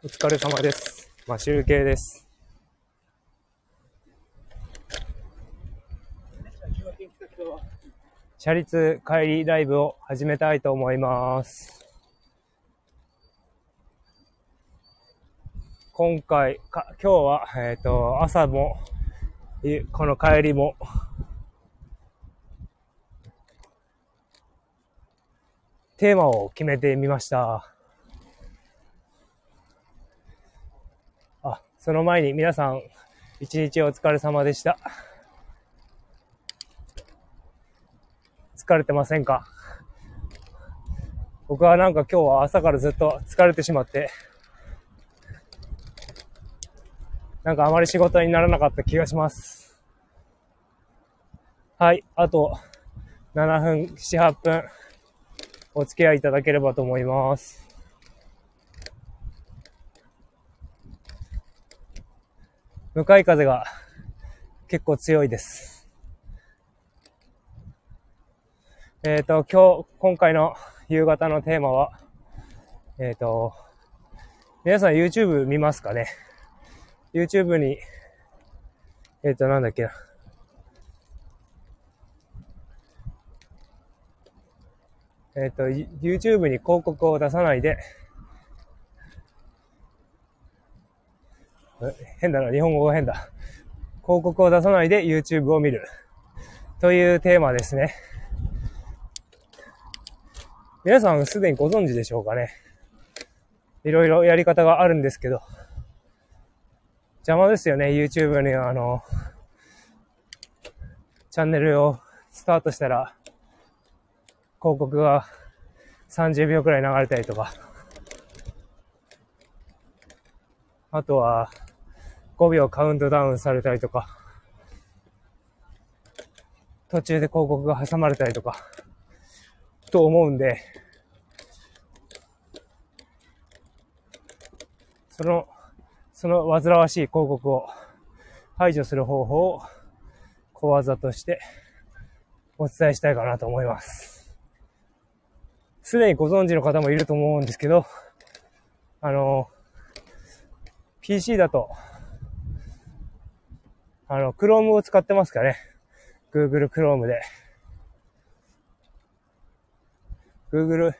お疲れ様です。マシュル系です。シャリツ帰りライブを始めたいと思います。今回、か今日は、えっ、と、朝も、この帰りも、テーマを決めてみました。あ、その前に皆さん、一日お疲れ様でした。疲れてませんか？僕はなんか今日は朝からずっと疲れてしまって、なんかあまり仕事にならなかった気がします。はい、あと7分、7、8分、お付き合いいただければと思います。向かい風が結構強いです。えっ、と、今日、今回の夕方のテーマは、えっ、と、皆さん YouTube 見ますかね ?YouTube に、えっ、と、なんだっけな？えっ、と、YouTube に広告を出さないで、変だな、日本語が変だ。広告を出さないで YouTube を見る。というテーマですね。皆さんすでにご存知でしょうかね。いろいろやり方があるんですけど。邪魔ですよね、YouTube にあの、チャンネルをスタートしたら、広告が30秒くらい流れたりとか。あとは、5秒カウントダウンされたりとか。途中で広告が挟まれたりとか。と思うんで、その、その煩わしい広告を排除する方法を小技としてお伝えしたいかなと思います。すでにご存知の方もいると思うんですけど、あの、PC だと、あの、Chrome を使ってますかね。Google Chrome で。Google、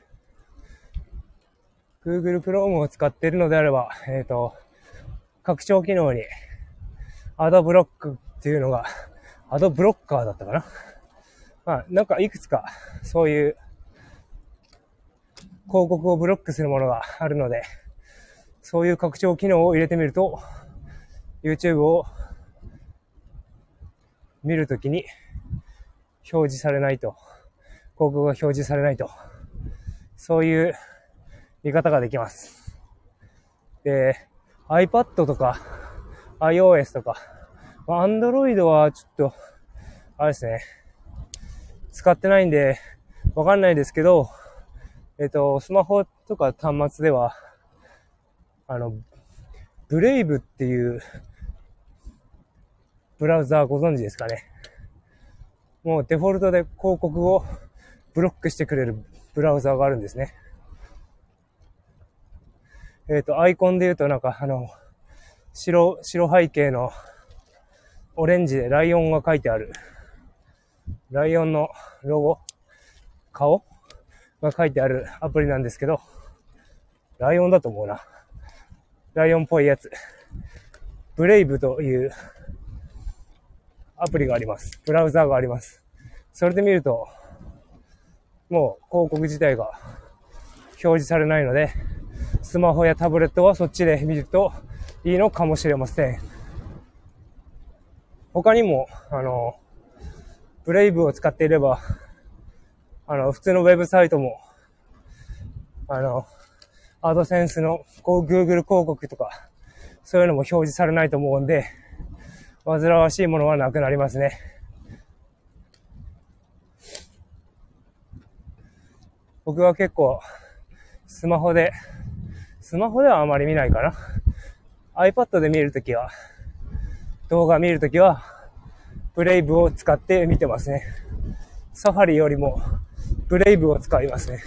Google Chrome を使っているのであれば、えっ、と、拡張機能に、Ad Block っていうのが、Ad Blocker だったかなまあ、なんかいくつか、そういう、広告をブロックするものがあるので、そういう拡張機能を入れてみると、YouTube を見るときに表示されないと、広告が表示されないと、そういう見方ができます。で、iPad とか iOS とか、まあ Android はちょっと、あれですね、使ってないんでわかんないですけど、えっと、スマホとか端末では、あの、ブレイブっていうブラウザーご存知ですかね。もうデフォルトで広告をブロックしてくれるブラウザーがあるんですね。えっ、と、アイコンで言うとなんかあの、白、白背景のオレンジでライオンが書いてある。ライオンのロゴ顔が書いてあるアプリなんですけど、ライオンだと思うな。ライオンっぽいやつ。ブレイブというアプリがあります。ブラウザーがあります。それで見ると、もう広告自体が表示されないので、スマホやタブレットはそっちで見るといいのかもしれません。他にも、あの、ブレイブを使っていれば、あの、普通のウェブサイトも、あの、アドセンスの Google 広告とか、そういうのも表示されないと思うんで、煩わしいものはなくなりますね。僕は結構、スマホで、スマホではあまり見ないかな。iPad で見るときは、動画見るときは、ブレイブを使って見てますね。サファリよりも、ブレイブを使いますね。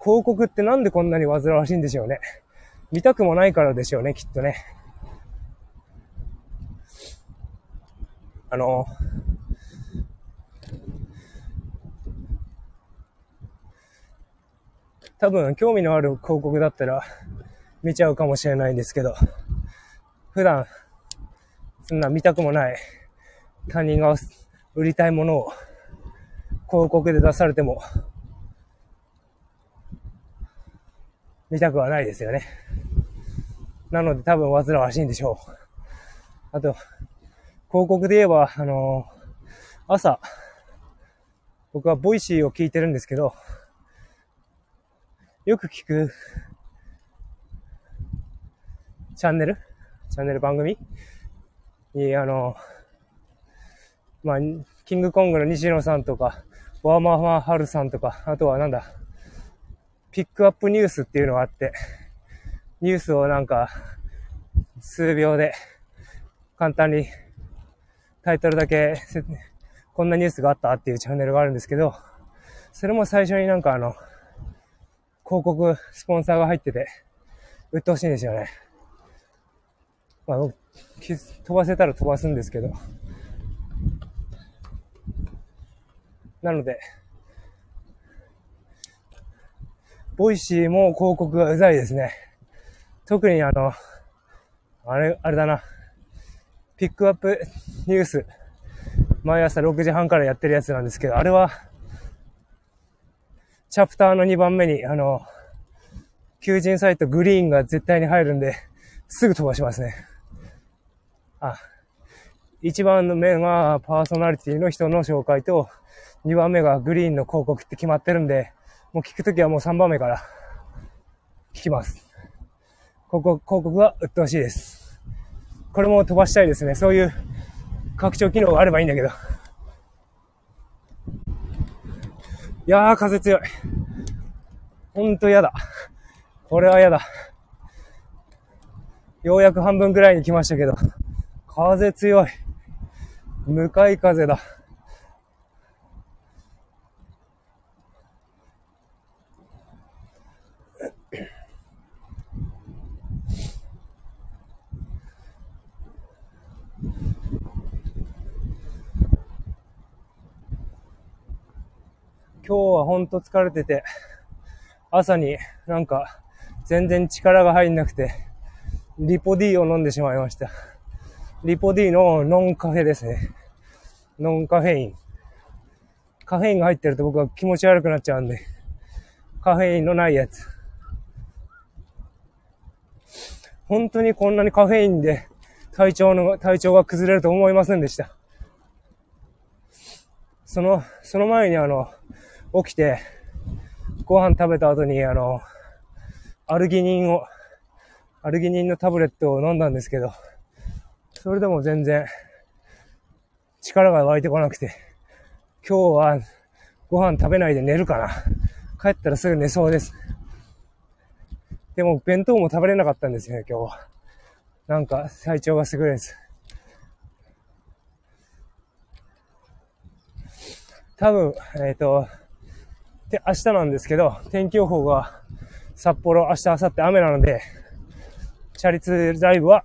広告ってなんでこんなに煩わしいんでしょうね。見たくもないからでしょうね、きっとね。あの、多分興味のある広告だったら見ちゃうかもしれないんですけど、普段そんな見たくもない他人が売りたいものを広告で出されても見たくはないですよね。なので多分煩わしいんでしょう。あと、広告で言えば、あのー、朝、僕は Voicy を聞いてるんですけど、よく聞く、チャンネル？チャンネル番組？に、あの、まあ、キングコングの西野さんとか、ワーマーマーハルさんとか、あとはなんだ、ピックアップニュースっていうのがあって、ニュースをなんか、数秒で、簡単に、タイトルだけ、こんなニュースがあったっていうチャンネルがあるんですけど、それも最初になんかあの、広告、スポンサーが入ってて、うっとうしいんですよね。まあ、飛ばせたら飛ばすんですけど。なので、 Voicy も広告がうざいですね。特にあの、あれ、あれだな。ピックアップニュース、毎朝6時半からやってるやつなんですけど、あれは、チャプターの2番目に、あの、求人サイトグリーンが絶対に入るんで、すぐ飛ばしますね。あ、1番の目がパーソナリティの人の紹介と、2番目がグリーンの広告って決まってるんで、もう聞くときはもう3番目から聞きます。ここ、広告は鬱陶しいです。これも飛ばしたいですね。そういう拡張機能があればいいんだけど。いやー、風強い。ほんと嫌だ。これは嫌だ。ようやく半分くらいに来ましたけど、風強い。向かい風だ。今日はほんと疲れてて、朝になんか全然力が入んなくて、リポ D を飲んでしまいました。リポ D のノンカフェですね。ノンカフェイン。カフェインが入ってると僕は気持ち悪くなっちゃうんで、カフェインのないやつ。本当にこんなにカフェインで体調の、体調が崩れると思いませんでした。その、その前にあの、起きて、ご飯食べた後に、あの、アルギニンを、アルギニンのタブレットを飲んだんですけど、それでも全然、力が湧いてこなくて、今日はご飯食べないで寝るかな。帰ったらすぐ寝そうです。でも弁当も食べれなかったんですよね、今日は。なんか体調が優れず。多分、えっ、ー、と、で、明日なんですけど、天気予報が札幌明日、明後日雨なので、チャリ通ライブは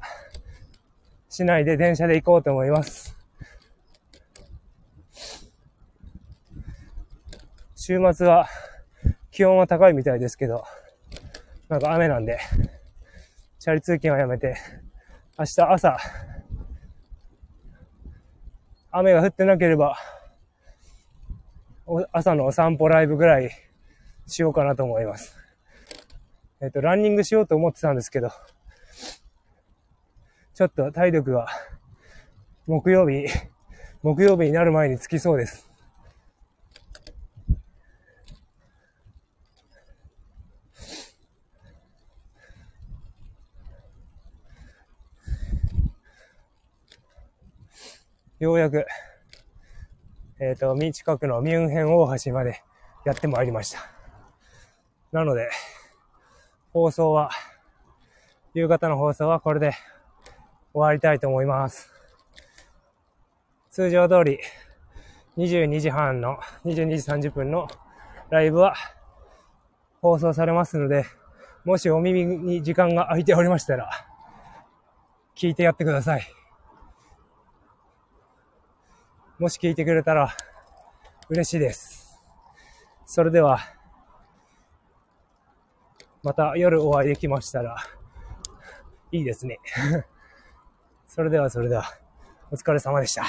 しないで電車で行こうと思います。週末は気温は高いみたいですけど、なんか雨なんで、チャリ通勤はやめて、明日朝、雨が降ってなければ、朝のお散歩ライブぐらいしようかなと思います。えっ、と、ランニングしようと思ってたんですけど、ちょっと体力が木曜日、木曜日になる前につきそうです。ようやくえっ、ー、と、近くのミュンヘン大橋までやってまいりました。なので、放送は、夕方の放送はこれで終わりたいと思います。通常通り、22時半の、22時30分のライブは、放送されますので、もしお耳に時間が空いておりましたら、聞いてやってください。もし聞いてくれたら嬉しいです。それでは、また夜お会いできましたら、いいですね。それではそれでは、お疲れ様でした。